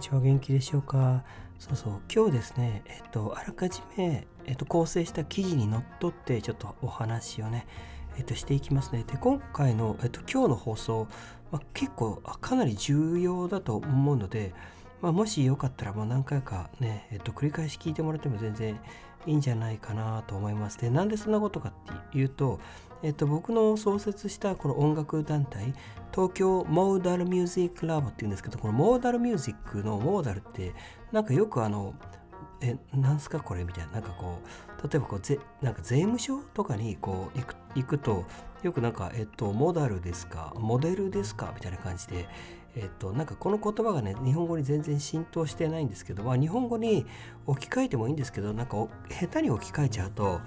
ちは元気でしょうか？そうそう。今日ですねえっとあらかじめ、えっと、構成した記事にのっとってちょっとお話をねえっとしていきますね。で今回の、えっと、今日の放送、まあ、結構かなり重要だと思うので、まあ、もしよかったらもう何回かね、えっと、繰り返し聞いてもらっても全然いいんじゃないかなと思います。でなんでそんなことかっていうとえっと、僕の創設したこの音楽団体、東京モーダルミュージックラボっていうんですけど、このモーダルミュージックのモーダルって、なんかよくあの、え、なんすかこれみたいな、なんかこう、例えばこうぜ、なんか税務署とかにこう行く行くと、よくなんか、えっと、モダルですか、モデルですかみたいな感じで、えっと、なんかこの言葉がね、日本語に全然浸透してないんですけど、まあ、日本語に置き換えてもいいんですけど、なんか下手に置き換えちゃうと、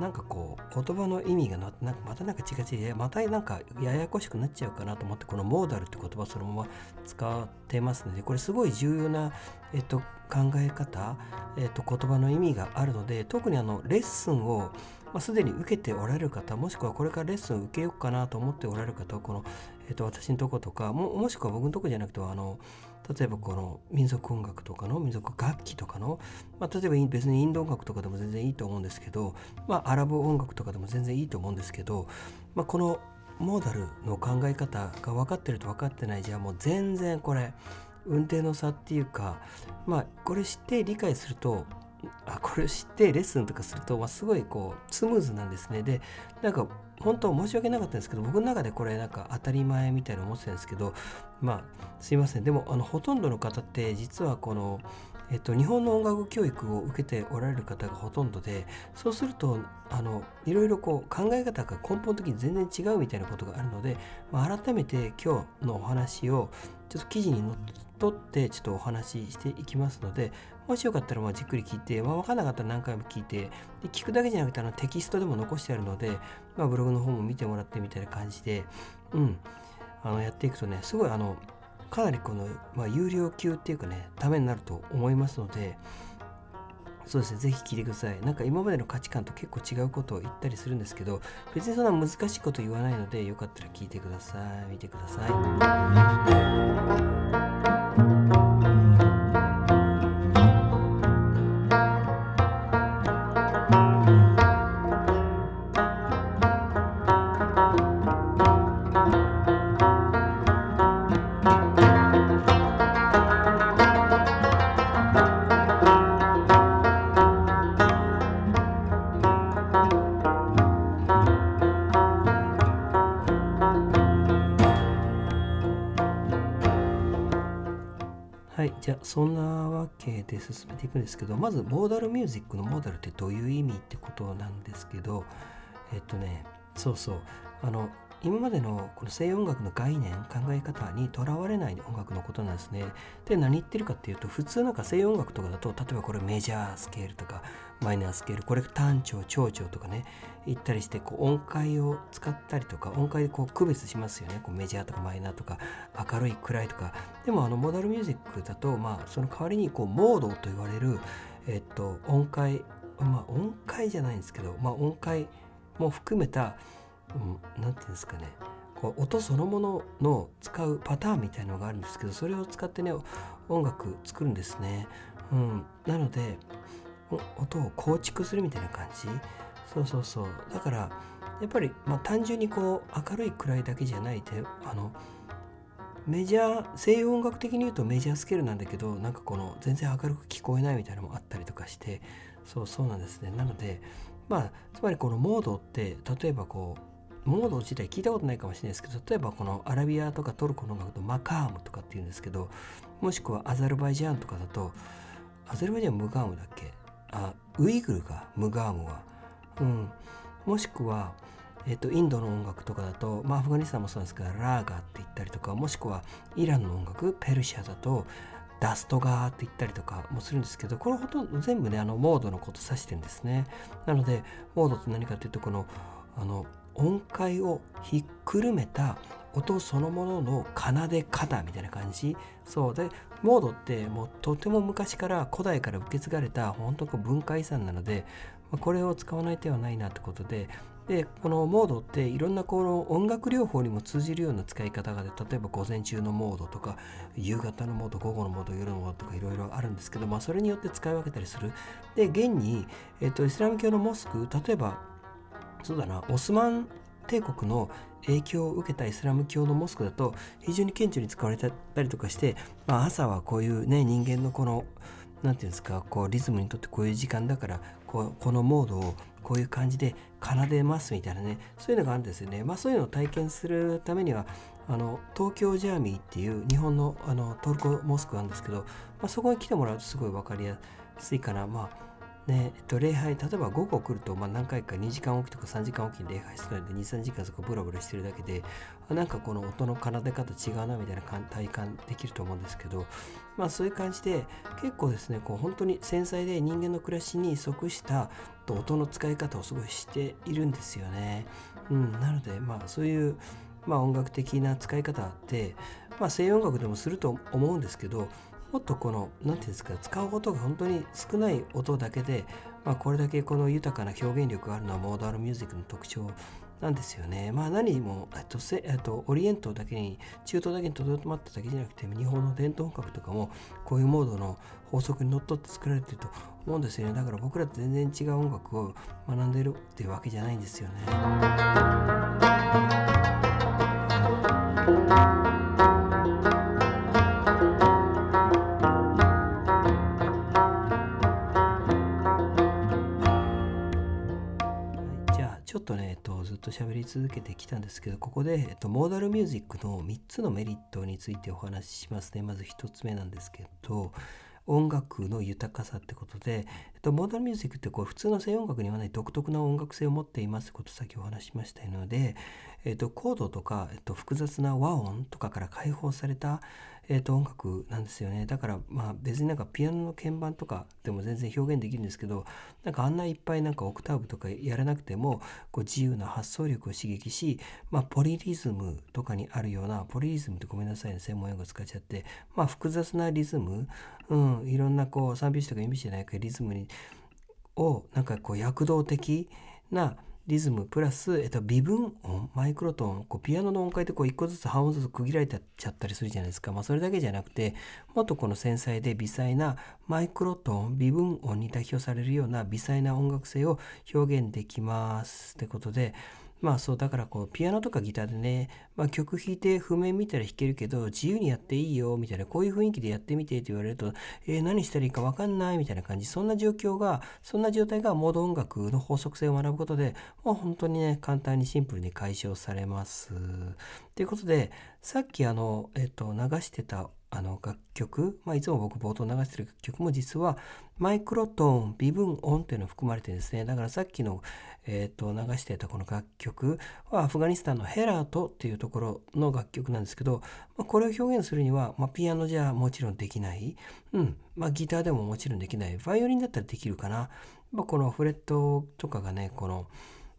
なんかこう言葉の意味がななんかまたなんか違う違うまたなんかややこしくなっちゃうかなと思ってこのモーダルって言葉そのまま使ってますのでこれすごい重要な、えっと、考え方、えっと、言葉の意味があるので特にあのレッスンをまあ、すでに受けておられる方もしくはこれからレッスンを受けようかなと思っておられる方はこの、えっと、私のとことかももしくは僕のとこじゃなくてあの例えばこの民族音楽とかの民族楽器とかの、まあ、例えば別にインド音楽とかでも全然いいと思うんですけど、まあ、アラブ音楽とかでも全然いいと思うんですけど、まあ、このモーダルの考え方が分かってると分かってないじゃあもう全然これ運転の差っていうかまあこれ知って理解するとあこれを知ってレッスンとかすると、まあ、すごいこうスムーズなんですね。でなんか本当申し訳なかったんですけど僕の中でこれなんか当たり前みたいな思ってたんですけどまあすいません。でもあのほとんどの方って実はこのえっと、日本の音楽教育を受けておられる方がほとんどでそうするとあのいろいろこう考え方が根本的に全然違うみたいなことがあるので、まあ、改めて今日のお話をちょっと記事にのっとってちょっとお話ししていきますのでもしよかったらまあじっくり聞いて、まあ、分からなかったら何回も聞いてで聞くだけじゃなくてあのテキストでも残してあるので、まあ、ブログの方も見てもらってみたいな感じで、うん、あのやっていくとねすごいあのかなりこの、まあ、有料級っていうかねためになると思いますのでそうですね、ぜひ聞いてください。なんか今までの価値観と結構違うことを言ったりするんですけど、別にそんな難しいこと言わないので、よかったら聞いてください。見てください。そんなわけで進めていくんですけどまずモーダルミュージックのモーダルってどういう意味ってことなんですけどえっとねそうそうあの今までのこの西洋音楽の概念考え方にとらわれない音楽のことなんですね。で何言ってるかっていうと普通なんか西洋音楽とかだと例えばこれメジャースケールとかマイナースケールこれ単調長調とかね言ったりしてこう音階を使ったりとか音階でこう区別しますよねこうメジャーとかマイナーとか明るい暗いとかでもあのモダルミュージックだとまあその代わりにこうモードと言われるえっと音階まあ音階じゃないんですけどまあ音階も含めた何、うん、て言うんですかね。こう音そのものの使うパターンみたいのがあるんですけどそれを使ってね音楽作るんですね。うん、なので音を構築するみたいな感じ。そうそうそう。だからやっぱり、まあ、単純にこう明るい暗いだけじゃないであのメジャー西洋音楽的に言うとメジャースケールなんだけどなんかこの全然明るく聞こえないみたいなのもあったりとかしてそうそうなんですね。なのでまあつまりこのモードって例えばこうモード自体聞いたことないかもしれないですけど例えばこのアラビアとかトルコの音楽とマカームとかっていうんですけどもしくはアザルバイジャンとかだとアザルバイジャンムガームだっけ？あウイグルがムガームは。うん。もしくはえっと、インドの音楽とかだと、まあ、アフガニスタンもそうですけどラーガーって言ったりとかもしくはイランの音楽ペルシャだとダストガーって言ったりとかもするんですけどこれほとんど全部ねあのモードのこと指してるんですね。なのでモードって何かっていうとこのあの音階をひっくるめた音そのものの奏で方みたいな感じ。そう。でモードってもうとても昔から古代から受け継がれた本当に文化遺産なのでこれを使わない手はないなってことででこのモードっていろんなこの音楽療法にも通じるような使い方がで例えば午前中のモードとか夕方のモード午後のモード夜のモードとかいろいろあるんですけど、まあ、それによって使い分けたりする。で現に、えっと、イスラム教のモスク例えばそうだなオスマン帝国の影響を受けたイスラム教のモスクだと非常に顕著に使われたりとかして、まあ、朝はこういうね人間のこの何て言うんですかこうリズムにとってこういう時間だからこうこのモードをこういう感じで奏でますみたいなねそういうのがあるんですよね。まあそういうのを体験するためにはあの東京ジャーミーっていう日本のあのトルコモスクなんですけど、まあ、そこに来てもらうとすごい分かりやすいかな。まあねえっと、礼拝、例えば午後来ると、まあ、何回か2時間おきとか3時間おきに礼拝するので、2、3時間そこブラブラしてるだけで、なんかこの音の奏で方違うなみたいな体感できると思うんですけど、まあそういう感じで、結構ですね、こう本当に繊細で人間の暮らしに即した音の使い方をすごいしているんですよね。うん、なので、まあそういう、まあ、音楽的な使い方って、まあ、西洋音楽でもすると思うんですけどもっとこの何て言うんですか使う音が本当に少ない音だけで、まあ、これだけこの豊かな表現力があるのはモーダルミュージックの特徴なんですよね。まあ何も、えっと、せえっと、オリエントだけに、中東だけにとどまっただけじゃなくて、日本の伝統音楽とかも、こういうモードの法則にのっとって作られてると思うんですよね。だから僕らと全然違う音楽を学んでるっていうわけじゃないんですよね。と喋り続けてきたんですけどここで、えっと、モーダルミュージックの3つのメリットについてお話ししますね。まず1つ目なんですけど音楽の豊かさってことで、えっと、モーダルミュージックってこう普通の西洋音楽にはない独特な音楽性を持っていますことさっきお話しましたので、えっと、コードとか、えっと、複雑な和音とかから解放された、えー、と音楽なんですよね。だからまあ別になんかピアノの鍵盤とかでも全然表現できるんですけどなんかあんないっぱいなんかオクターブとかやらなくてもこう自由な発想力を刺激し、まあ、ポリリズムとかにあるようなポリリズムってごめんなさいね専門用語使っちゃってまあ複雑なリズム、うん、いろんなこう3拍子とか4拍子じゃないかリズムにをなんかこう躍動的なリズムプラス、えっと、微分音マイクロトーンこうピアノの音階でこう1個ずつ半音ずつ区切られちゃったりするじゃないですか、まあ、それだけじゃなくてもっとこの繊細で微細なマイクロトーン微分音に代表されるような微細な音楽性を表現できますってことでまあそうだからこうピアノとかギターでね、まあ、曲弾いて譜面見たら弾けるけど自由にやっていいよみたいなこういう雰囲気でやってみてって言われるとえー、何したらいいか分かんないみたいな感じそんな状況がそんな状態がモード音楽の法則性を学ぶことでもう本当にね簡単にシンプルに解消されます。ということでさっきあの、えっと、流してたあの楽曲、まあ、いつも僕冒頭流してる楽曲も実はマイクロトーン微分音っていうのが含まれてるんですねだからさっきの、えーと、流してたこの楽曲はアフガニスタンのヘラートっていうところの楽曲なんですけど、まあ、これを表現するには、まあ、ピアノじゃもちろんできない、うん。まあ、ギターでももちろんできない。バイオリンだったらできるかな、まあ、このフレットとかがねこの、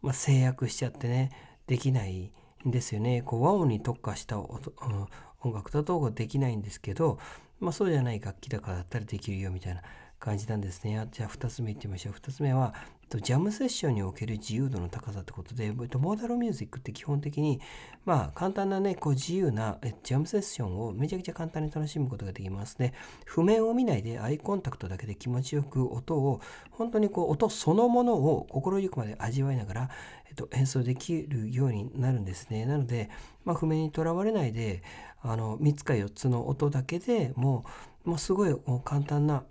まあ、制約しちゃってねできないんですよね。こう和音に特化した音、うん音楽だとできないんですけど、まあ、そうじゃない楽器だからだったらできるよみたいな。感じなんですね。じゃあ2つ目いってみましょう。2つ目は、ジャムセッションにおける自由度の高さってことで、モーダルミュージックって基本的に、まあ簡単なね、こう自由なジャムセッションをめちゃくちゃ簡単に楽しむことができますね。譜面を見ないでアイコンタクトだけで気持ちよく音を、本当にこう音そのものを心ゆくまで味わいながら、えっと、演奏できるようになるんですね。なので、まあ、譜面にとらわれないで、あの3つか4つの音だけでもうもうすごい簡単な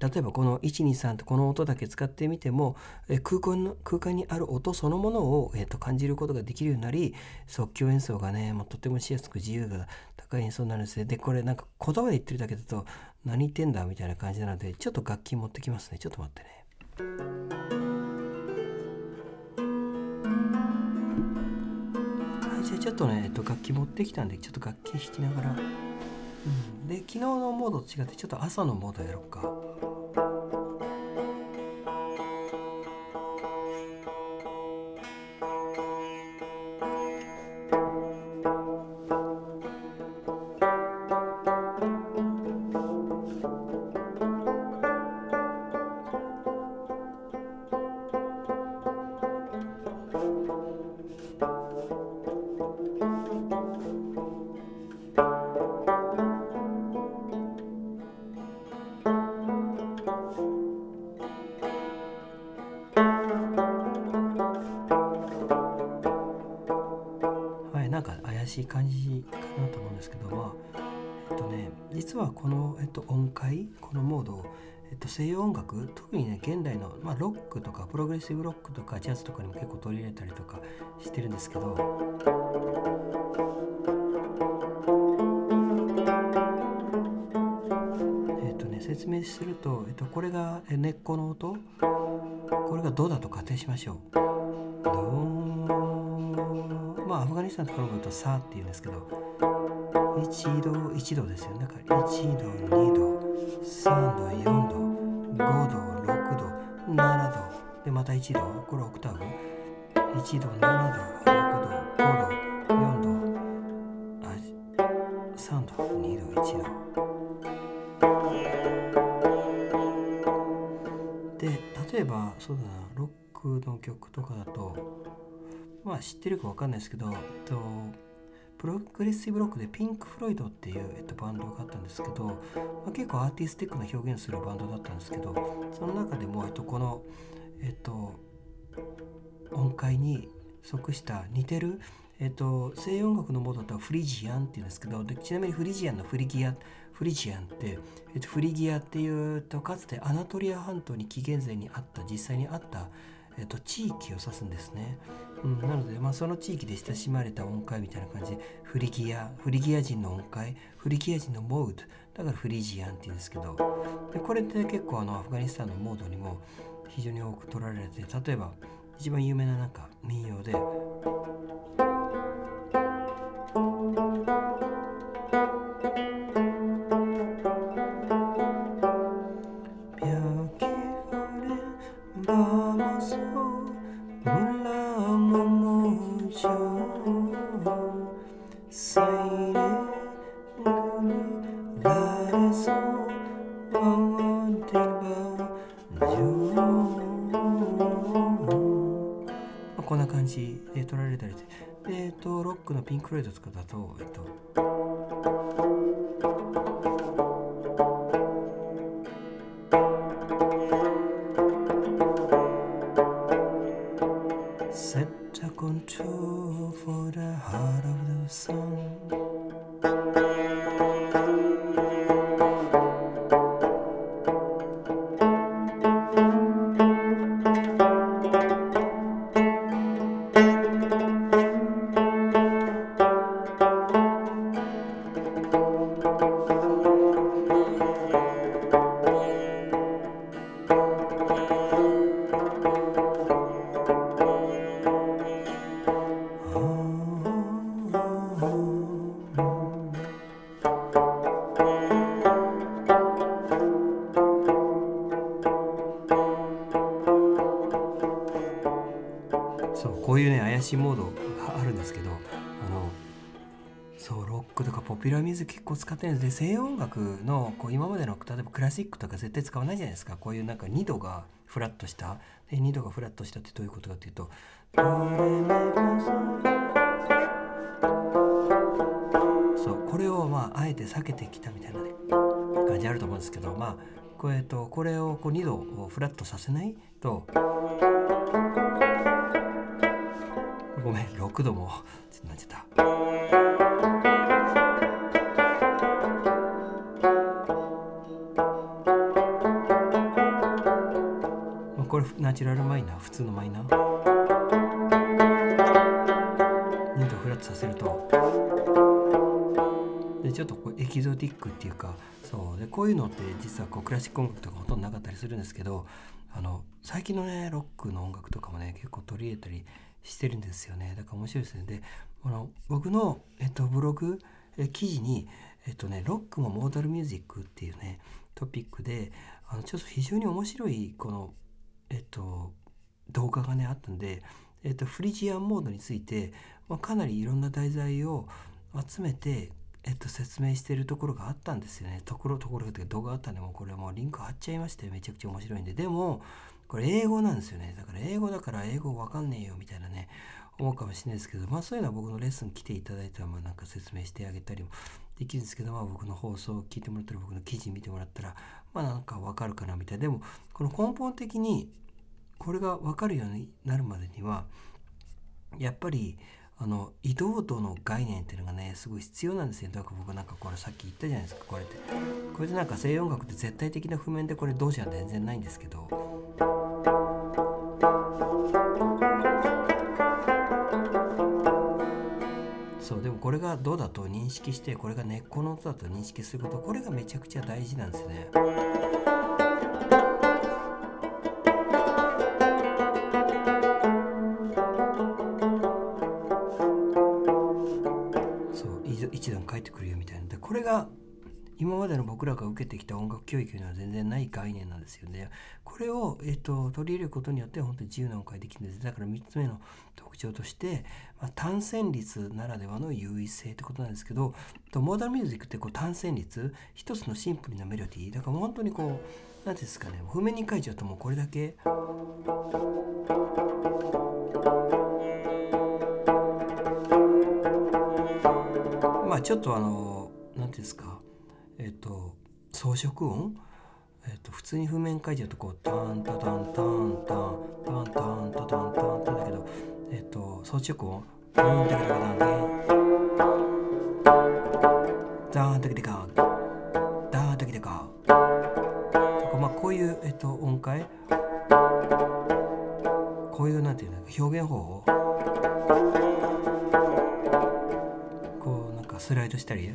例えばこの123ってこの音だけ使ってみても空間の空間にある音そのものを、えー、と感じることができるようになり即興演奏がねもうとてもしやすく自由が高い演奏になるんですねでこれなんか言葉で言ってるだけだと何言ってんだみたいな感じなのでちょっと楽器持ってきますねちょっと待ってね。はいじゃあちょっとね、えっと、楽器持ってきたんでちょっと楽器弾きながら、うん、で昨日のモードと違ってちょっと朝のモードやろうか。えっと、音階？このモードえっと、西洋音楽？特にね現代の、まあ、ロックとかプログレッシブロックとかジャズとかにも結構取り入れたりとかしてるんですけど。説明すると、えっと、これが根っこの音？これがドだと仮定しましょう。ドまあアフガニスタンとかのことサーって言うんですけど。1度1度ですよねだから1度2度3度4度5度6度7度でまた1度これオクターブ1度7度6度5度4度あ3度2度1度で例えばそうだなロックの曲とかだとまあ知ってるか分かんないですけどとプログレッシブロックでピンク・フロイドっていう、えっと、バンドがあったんですけど、まあ、結構アーティスティックな表現するバンドだったんですけどその中でも、えっと、この、えっと、音階に即した似てる、えっと、西洋音楽のモードだとフリジアンっていうんですけどちなみにフリジアンのフリギアフリジアンって、えっと、フリギアっていうとかつてアナトリア半島に紀元前にあった実際にあったえっと、地域を指すんですね。うん、なので、まあ、その地域で親しまれた音階みたいな感じ。でフリギアフリギア人の音階。フリギア人のモード。だからフリジアンって言うんですけど。でこれって結構あのアフガニスタンのモードにも非常に多く取られて例えば一番有名ななんか民謡でな感じで取られたりして。で、えっと、ロックのピンク・ロイドとかだと、えっと、そうこういうね怪しいモードがあるんですけどあのそうロックとかポピュラーミュージック結構使ってるんです。で西洋音楽のこう今までの例えばクラシックとか絶対使わないじゃないですか。こういうなんか2度がフラットした。で2度がフラットしたってどういうことかっていうとそうこれをまああえて避けてきたみたいな、ね、感じあると思うんですけどまあこれとこれをこう2度フラットさせないとごめん。6度も。ちょっとなっちゃった。これナチュラルマイナー？普通のマイナー？2度フラットさせると。でちょっとこうエキゾティックっていうかそう。でこういうのって実はこうクラシック音楽とかほとんどなかったりするんですけどあの最近のねロックの音楽とかもね結構取り入れたりしてるんですよね。だから面白いですね。であの僕の、えっと、ブログえ記事にえっとねロックもモーダルミュージックっていうねトピックであのちょっと非常に面白いこのえっと動画がねあったんで、えっと、フリジアンモードについて、まあ、かなりいろんな題材を集めてえっと、説明してるところがあったんですよね。ところところが動画あったんでもうこれもうリンク貼っちゃいましてめちゃくちゃ面白いんで。でもこれ英語なんですよね。だから英語だから英語わかんねえよみたいなね思うかもしれないですけどまあそういうのは僕のレッスン来ていただいたらまあなんか説明してあげたりもできるんですけどまあ僕の放送を聞いてもらったら僕の記事見てもらったらまあなんかわかるかなみたいな。でもこの根本的にこれがわかるようになるまでにはやっぱりあの移動度の概念っていうのがねすごい必要なんですよだから僕なんかこれさっき言ったじゃないですか。これって。これでなんか西洋音楽って絶対的な譜面でこれ同時は全然ないんですけど。そうでもこれがどうだと認識してこれが根っこの音だと認識することこれがめちゃくちゃ大事なんですね。てくるよみたいなでこれが今までの僕らが受けてきた音楽教育には全然ない概念なんですよね。これを、えっと、取り入れることによって本当に自由な音階できるんです。だから3つ目の特徴として、まあ、単線率ならではの優位性ってことなんですけどモーダルミュージックってこう単線率一つのシンプルなメロディーだから本当にこう何ていうんですかね譜面に書いちゃうともうこれだけ。ちょっとあの何ていうんですかえっと装飾音？えっと普通に譜面書いちゃうとこうタンタタンタンタンタンタンタタンタンタンだけどえっと装飾音？ダンタキタカダンダンタキタカ。ダンタキタカ。まあこういうえっと音階？こういうなんていうの表現方法？こうなんかスライドしたり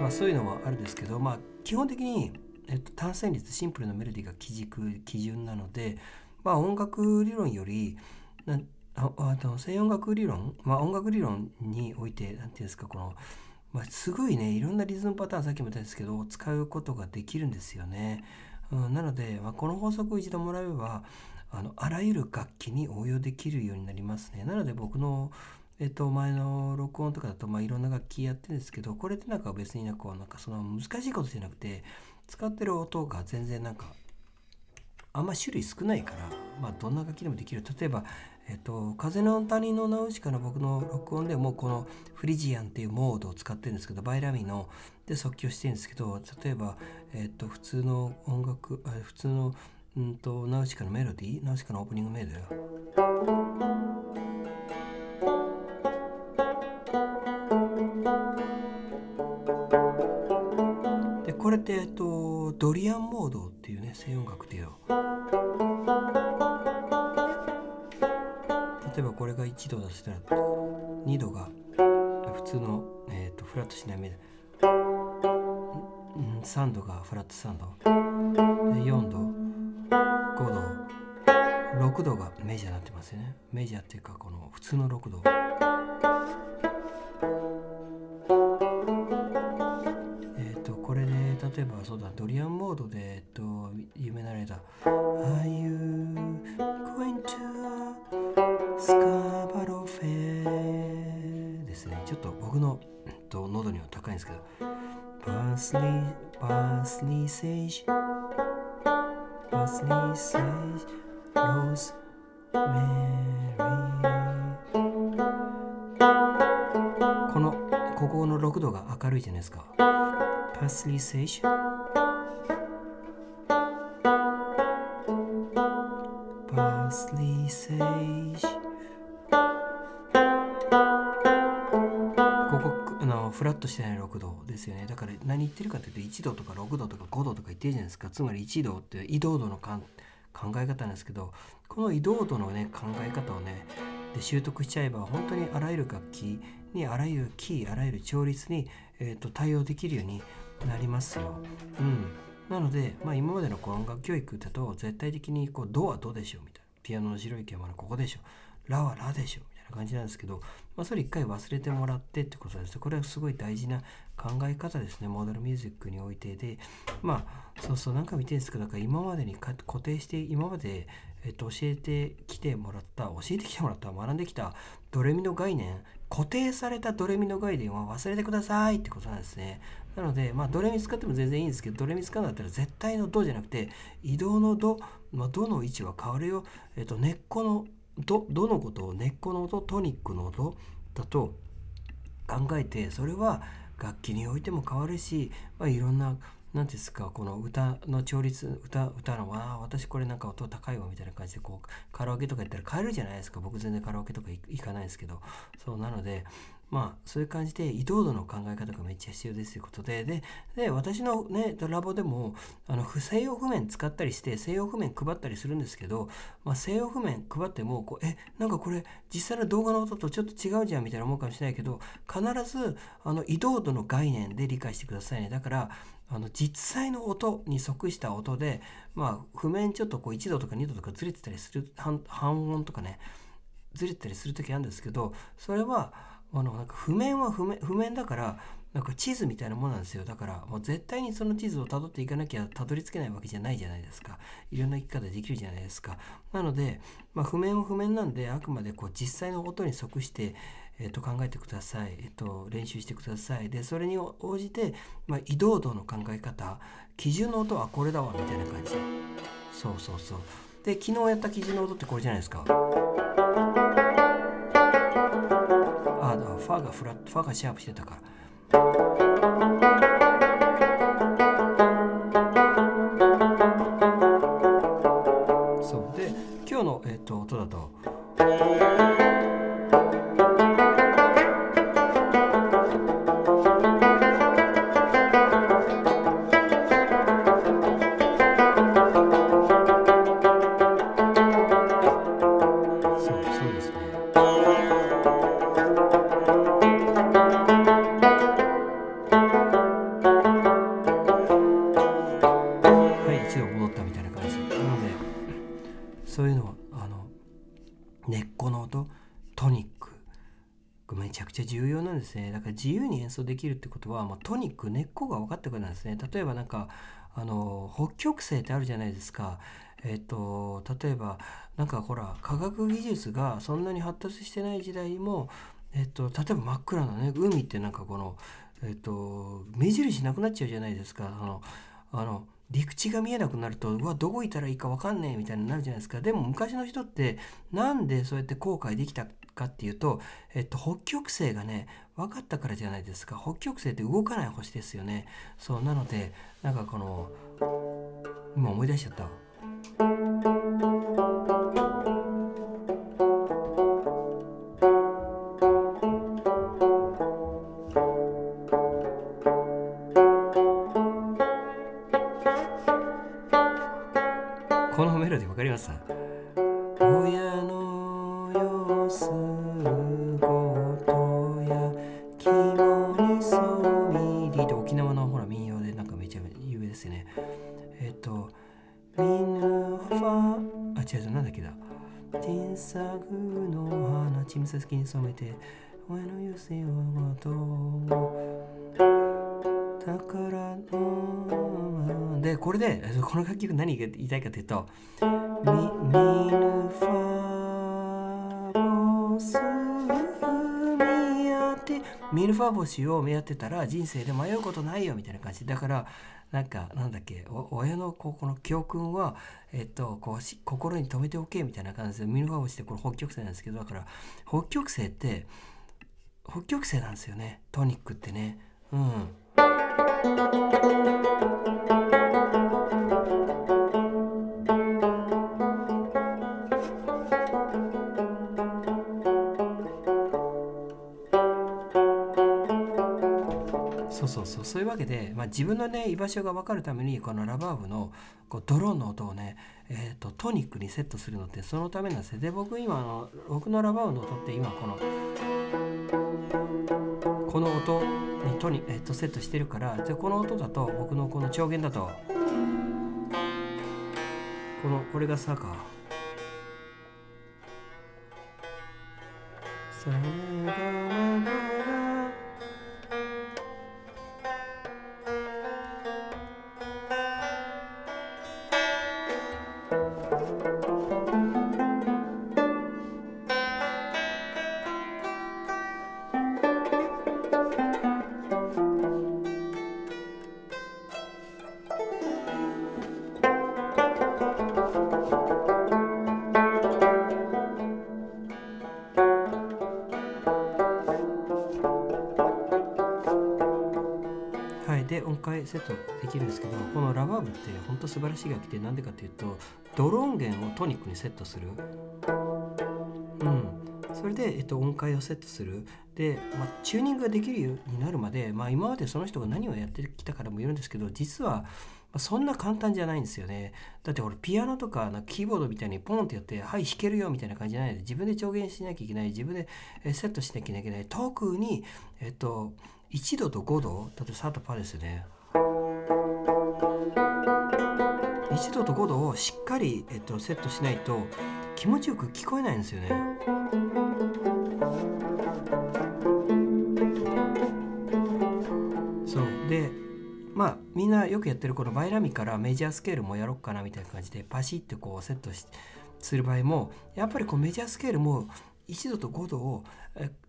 まあ、そういうのはあるんですけど、まあ、基本的に、えっと、単線率シンプルなメロディーが基軸基準なので、まあ、音楽理論よりなああの西音楽理論、まあ、音楽理論において何て言うんですかこの、まあ、すごいねいろんなリズムパターンさっきも言ったんですけど使うことができるんですよね。うん、なので、まあ、この法則を一度もらえばあのあらゆる楽器に応用できるようになりますね。なので僕のえっと、前の録音とかだと、まあ、いろんな楽器やってるんですけど、これってなんか別になんかなんかその難しいことじゃなくて、使ってる音が全然なんか、あんま種類少ないから、まあ、どんな楽器でもできる。例えば、えっと、風の谷のナウシカの僕の録音でもこのフリジアンっていうモードを使ってるんですけど、バイラミので即興してるんですけど、例えば、えっと、普通の音楽、普通の、うんと、ナウシカのメロディー、ナウシカのオープニングメロディー？ドリアンモードっていうね西音楽っていう例えばこれが1度だとしたら2度が普通の、えーと、フラットしない目で3度がフラット3度。4度5度6度がメジャーになってますよね。メジャーっていうかこの普通の6度。えばそうだドリアンモードでえっと夢なれた「Are you going to」ですね。ちょっと僕の、えっと、喉には高いんですけど「」この、ここの6度が明るいじゃないですか。Parsley sage parsley sage ここのフラットしてない6度ですよね。だから何言ってるかというと1度とか6度とか5度とか言ってるじゃないですか。つまり1度って移動度の考え方なんですけどこの移動度のね考え方をねで習得しちゃえば本当にあらゆる楽器にあらゆるキーあらゆる調律に、えーと対応できるようになりますよ。うん、なので、まあ、今までのこう音楽教育だと絶対的にこうドはドでしょみたいな。ピアノの白い鍵盤のここでしょラはラでしょみたいな感じなんですけど、まあ、それ一回忘れてもらってってことです。これはすごい大事な考え方ですね。モーダルミュージックにおいてで。まあそうそう何回見てるんですけどだから今までに固定して今まで、えっと、教えてきてもらった教えてきてもらった学んできたドレミの概念固定されたドレミの概念は忘れてくださいってことなんですね。なので、まあ、ドレミ使っても全然いいんですけど、ドレミ使うんだったら絶対のドじゃなくて、移動のド、まあ、ドの位置は変わるよ。えっと、根っこのド、ドのことを根っこの音、トニックの音だと考えて、それは楽器においても変わるし、まあ、いろんな何ですかこの歌の調律歌歌のわあ私これなんか音高いわみたいな感じでこうカラオケとか行ったら買えるじゃないですか僕全然カラオケとか行かないですけどそうなのでまあそういう感じで移動度の考え方がめっちゃ必要ですということででで私のねラボでもあの西洋譜面使ったりして西洋譜面配ったりするんですけど、まあ、西洋譜面配ってもこうえなんかこれ実際の動画の音とちょっと違うじゃんみたいな思うかもしれないけど必ずあの移動度の概念で理解してくださいね。だからあの実際の音に即した音でまあ譜面ちょっとこう1度とか2度とかずれてたりする半音とかねずれてたりする時あるんですけどそれはあのなんか譜面は譜面譜面だからなんか地図みたいなものなんですよ。だからもう絶対にその地図をたどっていかなきゃたどり着けないわけじゃないじゃないですか。いろんな生き方できるじゃないですか。なので、まあ、譜面は譜面なんであくまでこう実際の音に即して、えー、と考えてください、えー、と練習してください。でそれに応じて、まあ、移動度の考え方基準の音はこれだわみたいな感じ。そうそうそう。で昨日やった基準の音ってこれじゃないですか。ファがフラットファがシャープしてたから。自由に演奏できるってことは、まあ、トニック根っこが分かってくるんですね。例えばなんかあの北極星ってあるじゃないですか。えっ、と例えばなんかほら科学技術がそんなに発達してない時代もえっ、と例えば真っ暗なね海ってなんかこのえっ、と目印なくなっちゃうじゃないですか。あのあの陸地が見えなくなるとうわどこ行ったらいいか分かんねえみたいになるじゃないですか。でも昔の人ってなんでそうやって後悔できたかっていうと、えっと、北極星がね分かったからじゃないですか。北極星って動かない星ですよね。そうなのでなんかこの今思い出しちゃった。さ好きに染めて親の優勢はと宝のでこれでこの楽曲何が言いたいかというとミミヌファボス見合ってミルファ星を見合ってたら人生で迷うことないよみたいな感じ。だからなんかなんだっけ親のここの教訓は、えっと、こう心に留めておけみたいな感じで見る顔してこれ北極星なんですけどだから北極星って北極星なんですよねトニックってねうん。自分のね居場所が分かるためにこのラバーブのこうドローンの音をね、えーと、トニックにセットするのってそのためなんですよで僕今あの僕のラバーブの音って今このこの音にトニ、えーと、セットしてるからでこの音だと僕のこの調弦だとこのこれがサか。それって本当素晴らしい楽器でなんでかっていうとドローン弦をトニックにセットするうんそれで、えっと、音階をセットするで、まあ、チューニングができるようになるまで、まあ、今までその人が何をやってきたからもよるんですけど実はそんな簡単じゃないんですよね。だって俺ピアノとかなキーボードみたいにポンってやって、はい弾けるよみたいな感じじゃないで自分で調弦しなきゃいけない、自分でセットしなきゃいけない。特に、えっと、1度と5度、例えばサートパーですよね。1度と5度をしっかり、えっと、セットしないと気持ちよく聞こえないんですよね。そうでまあみんなよくやってるこのバイラミからメジャースケールもやろうかなみたいな感じでパシッてこうセットしする場合もやっぱりこうメジャースケールも1度と5度を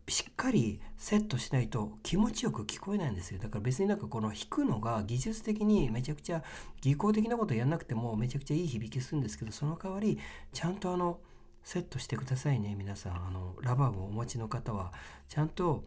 しっかりセットしないと気持ちよく聞こえないんですよ。だから別になんかこの弾くのが技術的にめちゃくちゃ技巧的なことやんなくてもめちゃくちゃいい響きするんですけどその代わりちゃんとあのセットしてくださいね皆さん。あのラバーをお持ちの方は。ちゃんと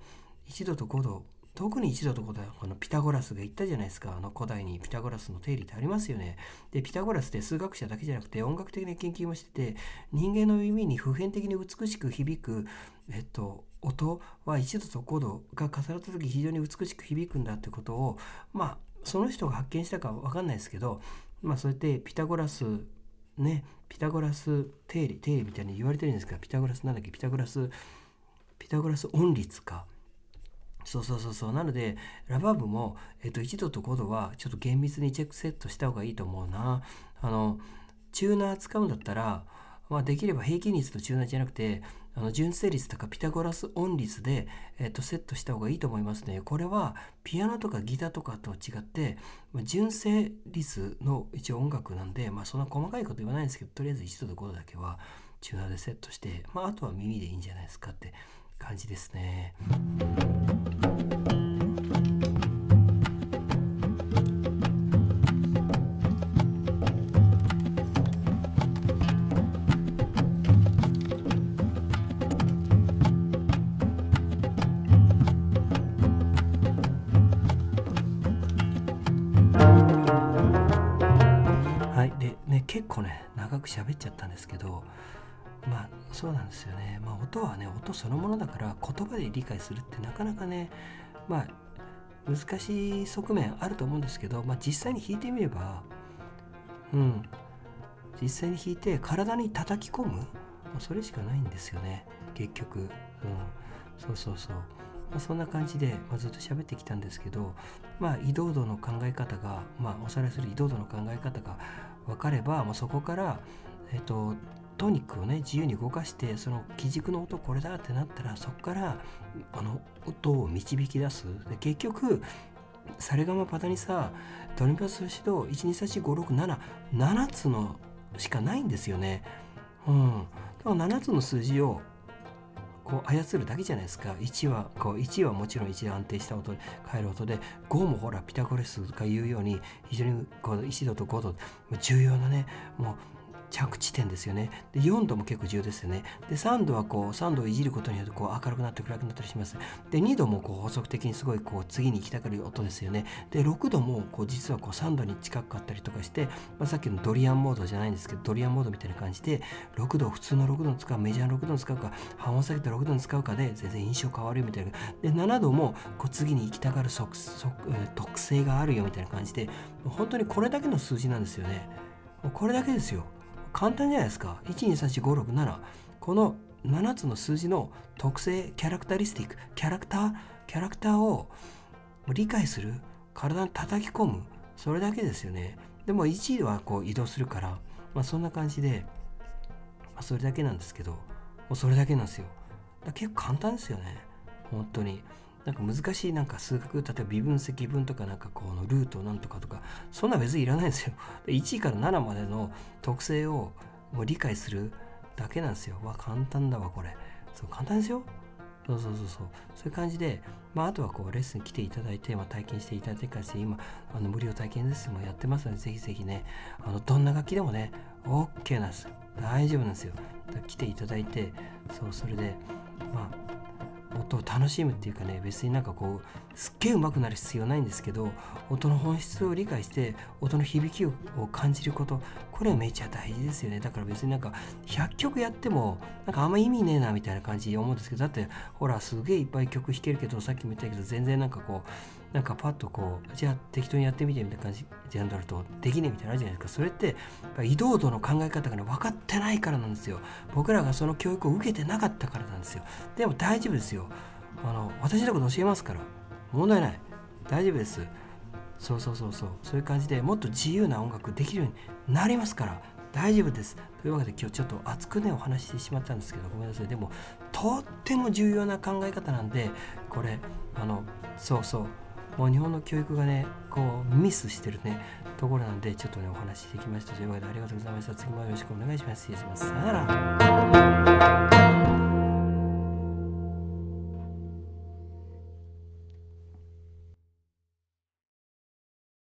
1度と5度特に一度とこのピタゴラスが言ったじゃないですか。あの古代にピタゴラスの定理ってありますよね。でピタゴラスって数学者だけじゃなくて音楽的な研究もしてて人間の耳に普遍的に美しく響く、えっと、音は1度と5度が重なった時非常に美しく響くんだってことをまあその人が発見したか分かんないですけどまあそうやってピタゴラスねピタゴラス定理定理みたいに言われてるんですがピタゴラスなんだっけ？ピタゴラスピタゴラス音律か。そうそうそうそう。なのでラバーブも、えっと、1度と5度はちょっと厳密にチェックセットした方がいいと思うな。あのチューナー使うんだったら、まあ、できれば平均率とチューナーじゃなくてあの純正率とかピタゴラス音率で、えっと、セットした方がいいと思いますね。これはピアノとかギターとかと違って、まあ、純正率の一応音楽なんで、まあ、そんな細かいこと言わないんですけどとりあえず1度と5度だけはチューナーでセットして、まあ、あとは耳でいいんじゃないですかって感じですね。だから言葉で理解するってなかなかねまあ難しい側面あると思うんですけど、まあ、実際に弾いてみればうん。実際に弾いて体に叩き込むそれしかないんですよね。結局、うん、そうそうそう、まあ、そんな感じで、まあ、ずっと喋ってきたんですけどまあ移動度の考え方がまあおさらいする移動度の考え方が分かれば、まあ、そこからえっとトニックをね自由に動かしてその基軸の音これだってなったらそこからあの音を導き出す。で結局サレガマパタニサドレミファソシド1234567つのしかないんですよね。うん、だから7つの数字をこう操るだけじゃないですか。1はこう1はもちろん1で安定した音で変える音で5もほらピタゴラスが言うように非常にこう1度と5度重要なねもう着地点ですよね。で4度も結構重要ですよね。で3度はこう3度をいじることによってこう明るくなって暗くなったりします。で2度もこう補足的にすごいこう次に行きたがる音ですよね。で6度もこう実はこう3度に近かったりとかして、まあ、さっきのドリアンモードじゃないんですけどドリアンモードみたいな感じで6度普通の6度使うメジャーの6度使うか半音下げて6度に使うかで全然印象変わるみたいな。で7度もこう次に行きたがる特性があるよみたいな感じで本当にこれだけの数字なんですよね。これだけですよ。簡単じゃないですか。123456この7つの数字の特性キャラクタリスティックキャラクターキャラクターを理解する体に叩き込むそれだけですよね。でも1位はこう移動するから、まあ、そんな感じで、まあ、それだけなんですけどもうそれだけなんですよ。結構簡単ですよね。本当に。なんか難しいなんか数学例えば微分積分とかなんかこのルートなんとかとかそんな別にいらないんですよ。1位から7までの特性をもう理解するだけなんですよ。わ簡単だわこれ。そう簡単ですよ。そうそうそうそう。そういう感じで、まあ、あとはこうレッスン来ていただいて、まあ、体験していただいてからして今あの無料体験レッスンもやってますのでぜひぜひねあのどんな楽器でもね OK なんです。大丈夫なんですよ。来ていただいてそうそれでまあ音を楽しむっていうかね別になんかこうすっげえ上手くなる必要ないんですけど音の本質を理解して音の響きを感じることこれはめちゃ大事ですよね。だから別になんか100曲やってもなんかあんま意味ねえなみたいな感じで思うんですけどだってほらすげえいっぱい曲弾けるけどさっきも言ったけど全然なんかこうなんかパッとこうじゃあ適当にやってみてみたいな感じでやるとできねえみたいなあるじゃないですか。それって移動度の考え方がね分かってないからなんですよ。僕らがその教育を受けてなかったからなんですよ。でも大丈夫ですよ。あの私のこと教えますから。問題ない。大丈夫です。そうそうそうそう。そういう感じでもっと自由な音楽できるようになりますから大丈夫です。というわけで今日ちょっと熱くねお話ししてしまったんですけどごめんなさい。でもとっても重要な考え方なんでこれあのそうそう。もう日本の教育がねこうミスしてるねところなんでちょっとねお話ししてきました。というわけでありがとうございました。次もよろしくお願いします。失礼します。さよなら。